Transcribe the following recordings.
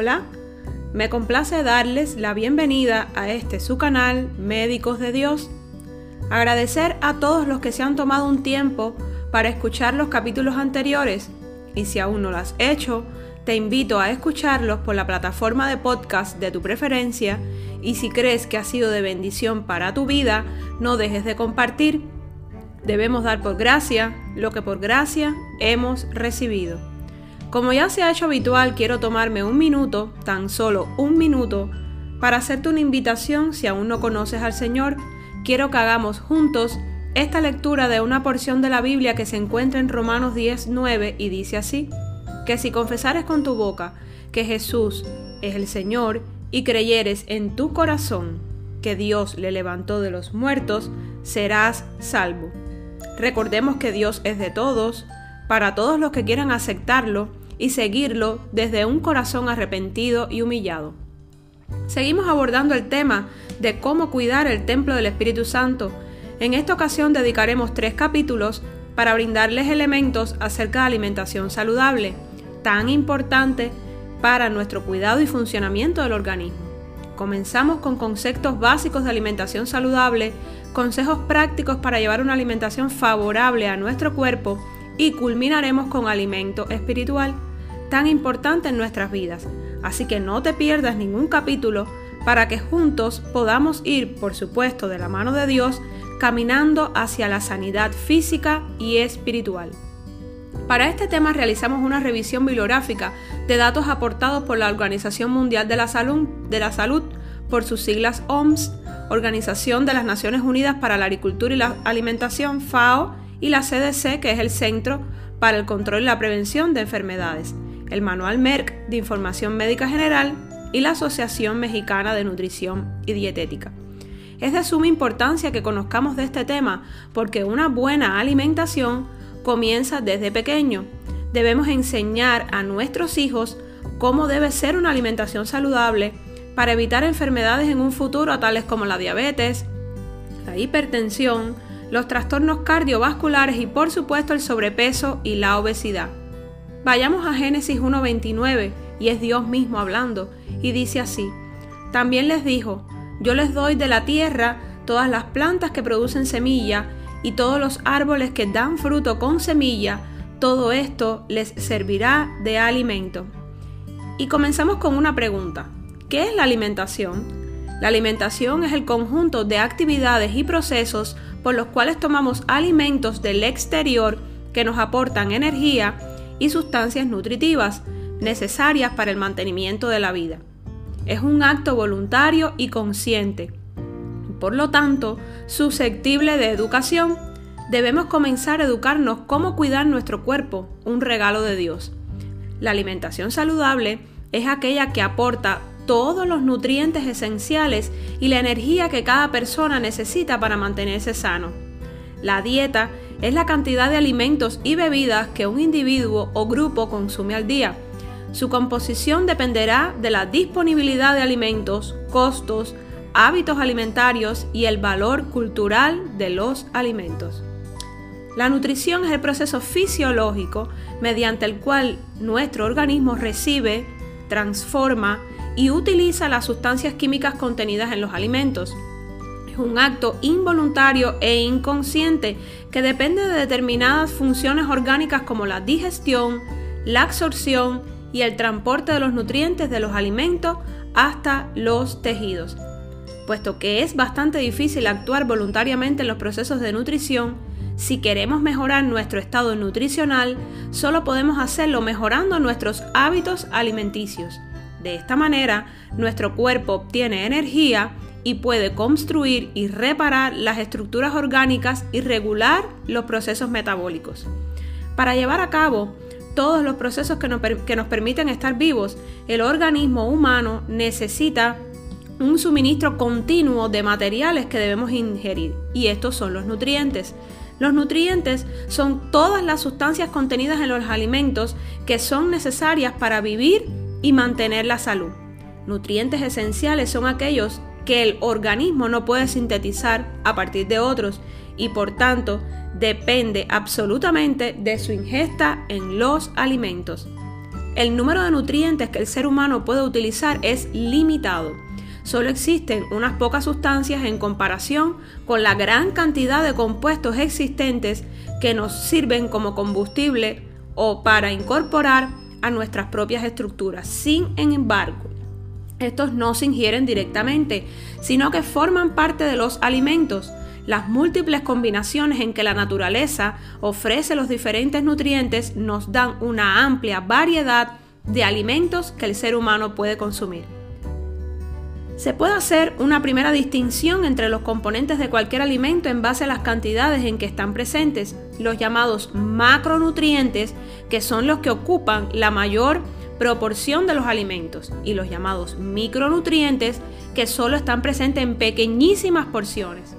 Hola, me complace darles la bienvenida a este su canal Médicos de Dios. Agradecer a todos los que se han tomado un tiempo para escuchar los capítulos anteriores y si aún no lo has hecho, te invito a escucharlos por la plataforma de podcast de tu preferencia y si crees que ha sido de bendición para tu vida, no dejes de compartir. Debemos dar por gracia lo que por gracia hemos recibido. Como ya se ha hecho habitual, quiero tomarme un minuto, tan solo un minuto, para hacerte una invitación si aún no conoces al Señor. Quiero que hagamos juntos esta lectura de una porción de la Biblia que se encuentra en Romanos 10, 9 y dice así, que si confesares con tu boca que Jesús es el Señor y creyeres en tu corazón que Dios le levantó de los muertos, serás salvo. Recordemos que Dios es de todos, para todos los que quieran aceptarlo y seguirlo desde un corazón arrepentido y humillado. Seguimos abordando el tema de cómo cuidar el templo del Espíritu Santo. En esta ocasión dedicaremos tres capítulos para brindarles elementos acerca de alimentación saludable, tan importante para nuestro cuidado y funcionamiento del organismo. Comenzamos con conceptos básicos de alimentación saludable, consejos prácticos para llevar una alimentación favorable a nuestro cuerpo y culminaremos con alimento espiritual tan importante en nuestras vidas. Así que no te pierdas ningún capítulo para que juntos podamos ir, por supuesto, de la mano de Dios, caminando hacia la sanidad física y espiritual. Para este tema realizamos una revisión bibliográfica de datos aportados por la Organización Mundial de la Salud, de la Salud por sus siglas OMS, Organización de las Naciones Unidas para la Agricultura y la Alimentación, FAO, y la CDC, que es el Centro para el Control y la Prevención de Enfermedades el Manual Merck de Información Médica General y la Asociación Mexicana de Nutrición y Dietética. Es de suma importancia que conozcamos de este tema porque una buena alimentación comienza desde pequeño. Debemos enseñar a nuestros hijos cómo debe ser una alimentación saludable para evitar enfermedades en un futuro tales como la diabetes, la hipertensión, los trastornos cardiovasculares y por supuesto el sobrepeso y la obesidad. Vayamos a Génesis 1.29 y es Dios mismo hablando y dice así, también les dijo, yo les doy de la tierra todas las plantas que producen semilla y todos los árboles que dan fruto con semilla, todo esto les servirá de alimento. Y comenzamos con una pregunta. ¿Qué es la alimentación? La alimentación es el conjunto de actividades y procesos por los cuales tomamos alimentos del exterior que nos aportan energía y sustancias nutritivas necesarias para el mantenimiento de la vida. Es un acto voluntario y consciente. Por lo tanto, susceptible de educación, debemos comenzar a educarnos cómo cuidar nuestro cuerpo, un regalo de Dios. La alimentación saludable es aquella que aporta todos los nutrientes esenciales y la energía que cada persona necesita para mantenerse sano. La dieta es la cantidad de alimentos y bebidas que un individuo o grupo consume al día. Su composición dependerá de la disponibilidad de alimentos, costos, hábitos alimentarios y el valor cultural de los alimentos. La nutrición es el proceso fisiológico mediante el cual nuestro organismo recibe, transforma y utiliza las sustancias químicas contenidas en los alimentos un acto involuntario e inconsciente que depende de determinadas funciones orgánicas como la digestión, la absorción y el transporte de los nutrientes de los alimentos hasta los tejidos. Puesto que es bastante difícil actuar voluntariamente en los procesos de nutrición, si queremos mejorar nuestro estado nutricional, solo podemos hacerlo mejorando nuestros hábitos alimenticios. De esta manera, nuestro cuerpo obtiene energía y puede construir y reparar las estructuras orgánicas y regular los procesos metabólicos. Para llevar a cabo todos los procesos que nos, que nos permiten estar vivos, el organismo humano necesita un suministro continuo de materiales que debemos ingerir y estos son los nutrientes. Los nutrientes son todas las sustancias contenidas en los alimentos que son necesarias para vivir y mantener la salud. Nutrientes esenciales son aquellos que el organismo no puede sintetizar a partir de otros y por tanto depende absolutamente de su ingesta en los alimentos. el número de nutrientes que el ser humano puede utilizar es limitado. Solo existen unas pocas sustancias en comparación con la gran cantidad de compuestos existentes que nos sirven como combustible o para incorporar a nuestras propias estructuras. Sin embargo, estos no se ingieren directamente, sino que forman parte de los alimentos. Las múltiples combinaciones en que la naturaleza ofrece los diferentes nutrientes nos dan una amplia variedad de alimentos que el ser humano puede consumir. Se puede hacer una primera distinción entre los componentes de cualquier alimento en base a las cantidades en que están presentes, los llamados macronutrientes, que son los que ocupan la mayor proporción de los alimentos, y los llamados micronutrientes, que solo están presentes en pequeñísimas porciones.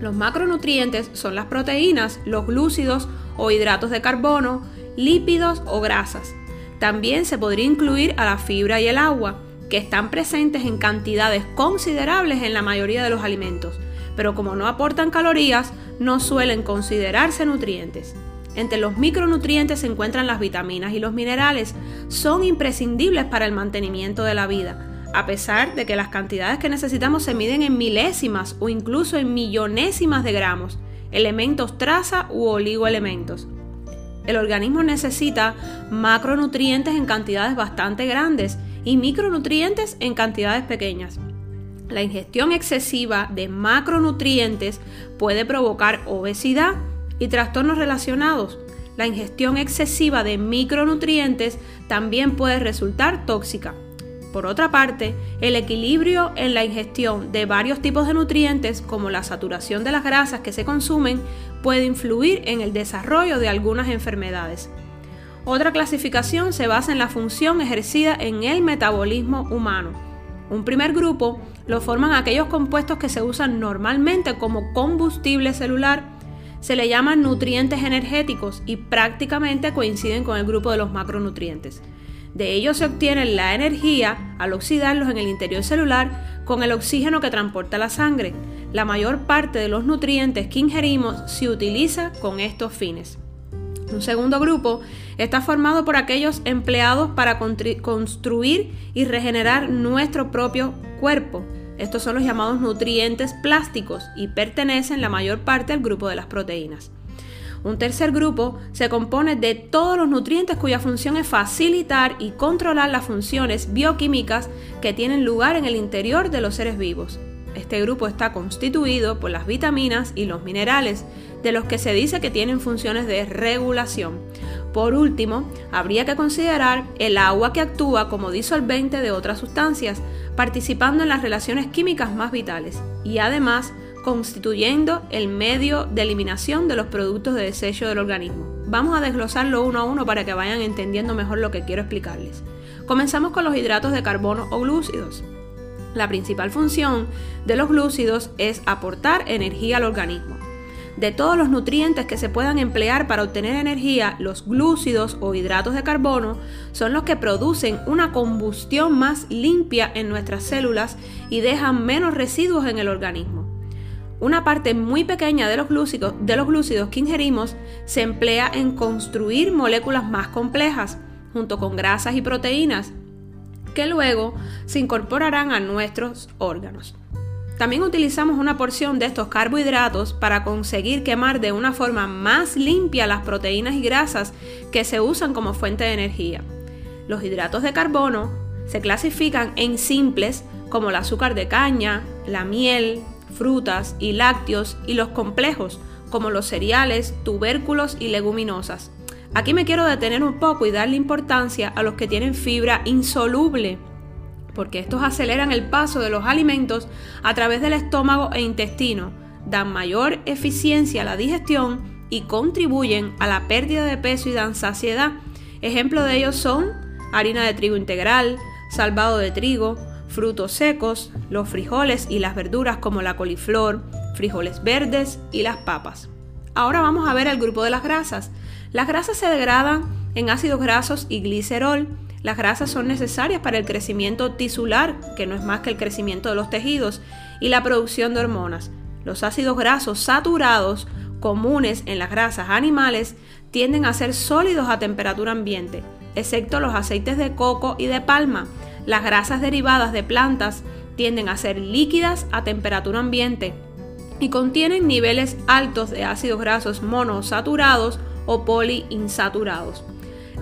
Los macronutrientes son las proteínas, los glúcidos o hidratos de carbono, lípidos o grasas. También se podría incluir a la fibra y el agua que están presentes en cantidades considerables en la mayoría de los alimentos, pero como no aportan calorías, no suelen considerarse nutrientes. Entre los micronutrientes se encuentran las vitaminas y los minerales. Son imprescindibles para el mantenimiento de la vida, a pesar de que las cantidades que necesitamos se miden en milésimas o incluso en millonésimas de gramos, elementos traza u oligoelementos. El organismo necesita macronutrientes en cantidades bastante grandes y micronutrientes en cantidades pequeñas. La ingestión excesiva de macronutrientes puede provocar obesidad y trastornos relacionados. La ingestión excesiva de micronutrientes también puede resultar tóxica. Por otra parte, el equilibrio en la ingestión de varios tipos de nutrientes, como la saturación de las grasas que se consumen, puede influir en el desarrollo de algunas enfermedades. Otra clasificación se basa en la función ejercida en el metabolismo humano. Un primer grupo lo forman aquellos compuestos que se usan normalmente como combustible celular. Se le llaman nutrientes energéticos y prácticamente coinciden con el grupo de los macronutrientes. De ellos se obtiene la energía al oxidarlos en el interior celular con el oxígeno que transporta la sangre. La mayor parte de los nutrientes que ingerimos se utiliza con estos fines. Un segundo grupo está formado por aquellos empleados para construir y regenerar nuestro propio cuerpo. Estos son los llamados nutrientes plásticos y pertenecen la mayor parte al grupo de las proteínas. Un tercer grupo se compone de todos los nutrientes cuya función es facilitar y controlar las funciones bioquímicas que tienen lugar en el interior de los seres vivos. Este grupo está constituido por las vitaminas y los minerales, de los que se dice que tienen funciones de regulación. Por último, habría que considerar el agua que actúa como disolvente de otras sustancias, participando en las relaciones químicas más vitales y además constituyendo el medio de eliminación de los productos de desecho del organismo. Vamos a desglosarlo uno a uno para que vayan entendiendo mejor lo que quiero explicarles. Comenzamos con los hidratos de carbono o glúcidos. La principal función de los glúcidos es aportar energía al organismo. De todos los nutrientes que se puedan emplear para obtener energía, los glúcidos o hidratos de carbono son los que producen una combustión más limpia en nuestras células y dejan menos residuos en el organismo. Una parte muy pequeña de los, glúcidos, de los glúcidos que ingerimos se emplea en construir moléculas más complejas, junto con grasas y proteínas, que luego se incorporarán a nuestros órganos. También utilizamos una porción de estos carbohidratos para conseguir quemar de una forma más limpia las proteínas y grasas que se usan como fuente de energía. Los hidratos de carbono se clasifican en simples como el azúcar de caña, la miel, frutas y lácteos y los complejos como los cereales, tubérculos y leguminosas. Aquí me quiero detener un poco y darle importancia a los que tienen fibra insoluble, porque estos aceleran el paso de los alimentos a través del estómago e intestino, dan mayor eficiencia a la digestión y contribuyen a la pérdida de peso y dan saciedad. Ejemplos de ellos son harina de trigo integral, salvado de trigo, frutos secos, los frijoles y las verduras como la coliflor, frijoles verdes y las papas. Ahora vamos a ver el grupo de las grasas. Las grasas se degradan en ácidos grasos y glicerol. Las grasas son necesarias para el crecimiento tisular, que no es más que el crecimiento de los tejidos, y la producción de hormonas. Los ácidos grasos saturados, comunes en las grasas animales, tienden a ser sólidos a temperatura ambiente. excepto los aceites de coco y de palma. Las grasas derivadas de plantas tienden a ser líquidas a temperatura ambiente y contienen niveles altos de ácidos grasos monosaturados o poliinsaturados.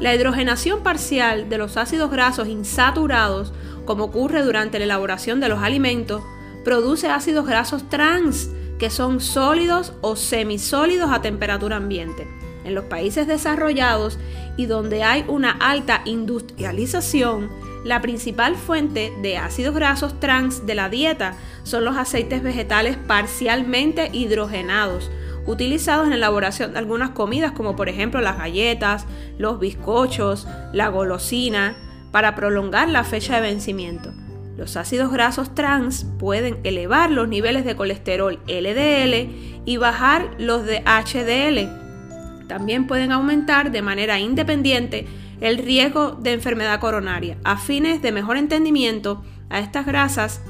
La hidrogenación parcial de los ácidos grasos insaturados, como ocurre durante la elaboración de los alimentos, produce ácidos grasos trans, que son sólidos o semisólidos a temperatura ambiente. En los países desarrollados y donde hay una alta industrialización, la principal fuente de ácidos grasos trans de la dieta son los aceites vegetales parcialmente hidrogenados, utilizados en la elaboración de algunas comidas como por ejemplo las galletas, los bizcochos, la golosina, para prolongar la fecha de vencimiento. Los ácidos grasos trans pueden elevar los niveles de colesterol LDL y bajar los de HDL. También pueden aumentar de manera independiente el riesgo de enfermedad coronaria. A fines de mejor entendimiento a estas grasas,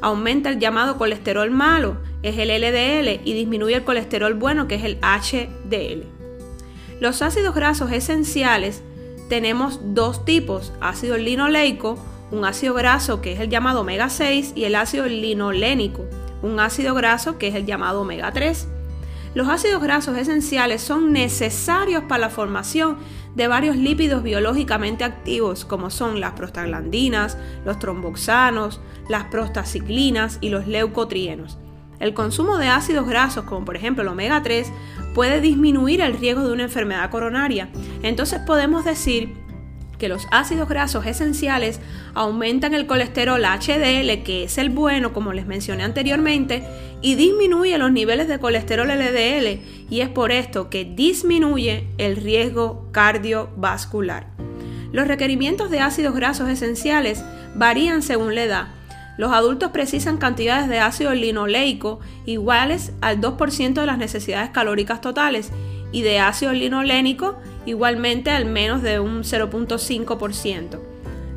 aumenta el llamado colesterol malo, es el LDL, y disminuye el colesterol bueno, que es el HDL. Los ácidos grasos esenciales tenemos dos tipos, ácido linoleico, un ácido graso que es el llamado omega 6 y el ácido linolénico, un ácido graso que es el llamado omega 3. Los ácidos grasos esenciales son necesarios para la formación de varios lípidos biológicamente activos como son las prostaglandinas, los tromboxanos, las prostaciclinas y los leucotrienos. El consumo de ácidos grasos, como por ejemplo el omega 3, puede disminuir el riesgo de una enfermedad coronaria. Entonces podemos decir que los ácidos grasos esenciales aumentan el colesterol HDL, que es el bueno, como les mencioné anteriormente, y disminuye los niveles de colesterol LDL, y es por esto que disminuye el riesgo cardiovascular. Los requerimientos de ácidos grasos esenciales varían según la edad. Los adultos precisan cantidades de ácido linoleico iguales al 2% de las necesidades calóricas totales y de ácido linolénico igualmente al menos de un 0.5%.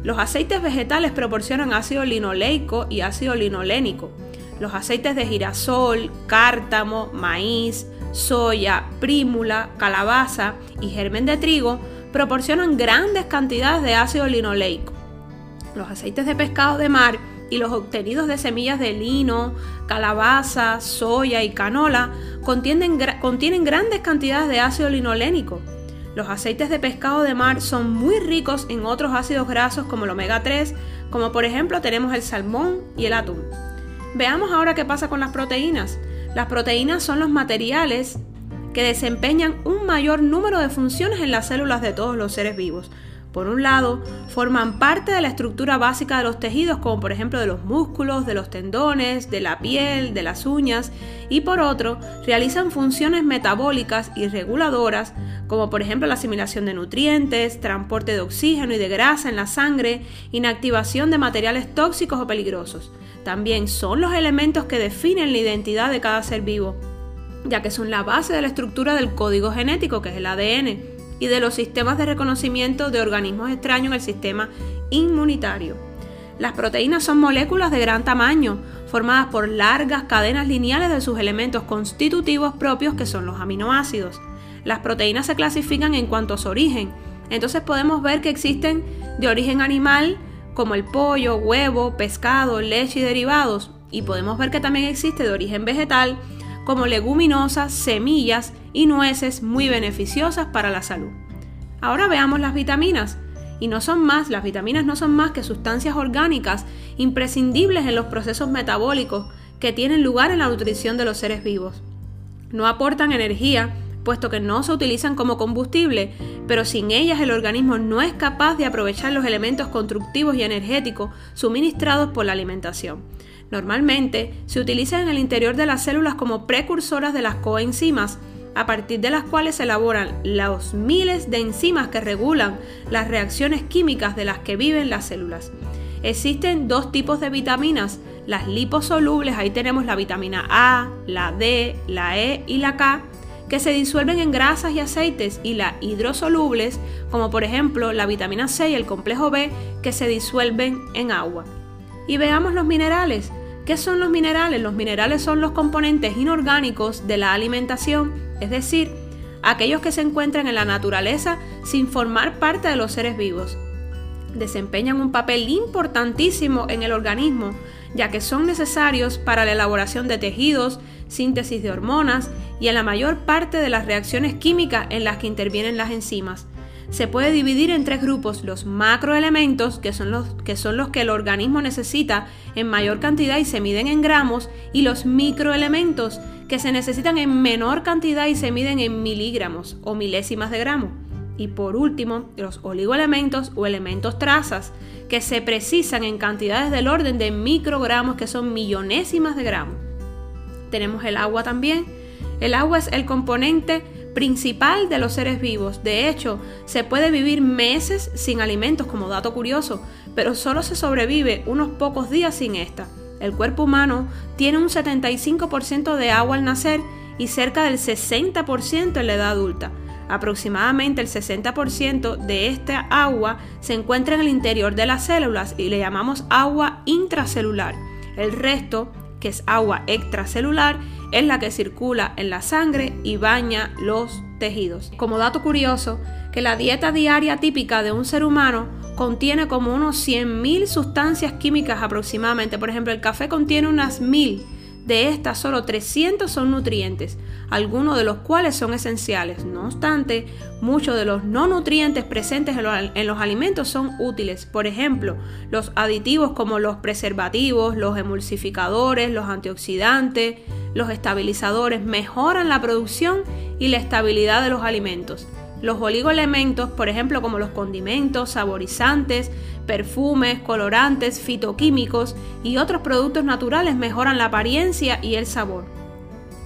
Los aceites vegetales proporcionan ácido linoleico y ácido linolénico. Los aceites de girasol, cártamo, maíz, soya, prímula, calabaza y germen de trigo proporcionan grandes cantidades de ácido linoleico. Los aceites de pescado de mar y los obtenidos de semillas de lino, calabaza, soya y canola contienen, contienen grandes cantidades de ácido linolénico. Los aceites de pescado de mar son muy ricos en otros ácidos grasos como el omega 3, como por ejemplo tenemos el salmón y el atún. Veamos ahora qué pasa con las proteínas. Las proteínas son los materiales que desempeñan un mayor número de funciones en las células de todos los seres vivos. Por un lado, forman parte de la estructura básica de los tejidos, como por ejemplo de los músculos, de los tendones, de la piel, de las uñas, y por otro, realizan funciones metabólicas y reguladoras, como por ejemplo la asimilación de nutrientes, transporte de oxígeno y de grasa en la sangre, inactivación de materiales tóxicos o peligrosos. También son los elementos que definen la identidad de cada ser vivo, ya que son la base de la estructura del código genético, que es el ADN y de los sistemas de reconocimiento de organismos extraños en el sistema inmunitario. Las proteínas son moléculas de gran tamaño, formadas por largas cadenas lineales de sus elementos constitutivos propios que son los aminoácidos. Las proteínas se clasifican en cuanto a su origen, entonces podemos ver que existen de origen animal, como el pollo, huevo, pescado, leche y derivados, y podemos ver que también existe de origen vegetal, como leguminosas, semillas y nueces muy beneficiosas para la salud. Ahora veamos las vitaminas. Y no son más, las vitaminas no son más que sustancias orgánicas imprescindibles en los procesos metabólicos que tienen lugar en la nutrición de los seres vivos. No aportan energía, puesto que no se utilizan como combustible, pero sin ellas el organismo no es capaz de aprovechar los elementos constructivos y energéticos suministrados por la alimentación. Normalmente se utilizan en el interior de las células como precursoras de las coenzimas, a partir de las cuales se elaboran los miles de enzimas que regulan las reacciones químicas de las que viven las células. Existen dos tipos de vitaminas, las liposolubles, ahí tenemos la vitamina A, la D, la E y la K, que se disuelven en grasas y aceites, y las hidrosolubles, como por ejemplo la vitamina C y el complejo B, que se disuelven en agua. Y veamos los minerales. ¿Qué son los minerales? Los minerales son los componentes inorgánicos de la alimentación, es decir, aquellos que se encuentran en la naturaleza sin formar parte de los seres vivos. Desempeñan un papel importantísimo en el organismo, ya que son necesarios para la elaboración de tejidos, síntesis de hormonas y en la mayor parte de las reacciones químicas en las que intervienen las enzimas se puede dividir en tres grupos, los macroelementos, que son los, que son los que el organismo necesita en mayor cantidad y se miden en gramos, y los microelementos, que se necesitan en menor cantidad y se miden en miligramos o milésimas de gramo. Y por último, los oligoelementos o elementos trazas, que se precisan en cantidades del orden de microgramos, que son millonésimas de gramos. Tenemos el agua también. El agua es el componente principal de los seres vivos. De hecho, se puede vivir meses sin alimentos como dato curioso, pero solo se sobrevive unos pocos días sin esta. El cuerpo humano tiene un 75% de agua al nacer y cerca del 60% en la edad adulta. Aproximadamente el 60% de esta agua se encuentra en el interior de las células y le llamamos agua intracelular. El resto, que es agua extracelular, es la que circula en la sangre y baña los tejidos. Como dato curioso, que la dieta diaria típica de un ser humano contiene como unos 100.000 sustancias químicas aproximadamente. Por ejemplo, el café contiene unas 1000 de estas, solo 300 son nutrientes, algunos de los cuales son esenciales. No obstante, muchos de los no nutrientes presentes en los alimentos son útiles. Por ejemplo, los aditivos como los preservativos, los emulsificadores, los antioxidantes, los estabilizadores mejoran la producción y la estabilidad de los alimentos. Los oligoelementos, por ejemplo, como los condimentos, saborizantes, perfumes, colorantes, fitoquímicos y otros productos naturales mejoran la apariencia y el sabor.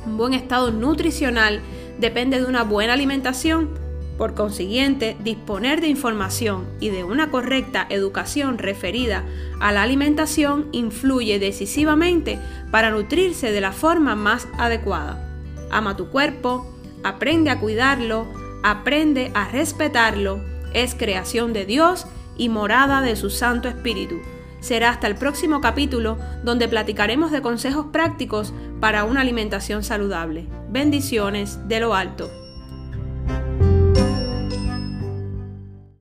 Un buen estado nutricional depende de una buena alimentación. Por consiguiente, disponer de información y de una correcta educación referida a la alimentación influye decisivamente para nutrirse de la forma más adecuada. Ama tu cuerpo, aprende a cuidarlo, aprende a respetarlo, es creación de Dios y morada de su Santo Espíritu. Será hasta el próximo capítulo donde platicaremos de consejos prácticos para una alimentación saludable. Bendiciones de lo alto.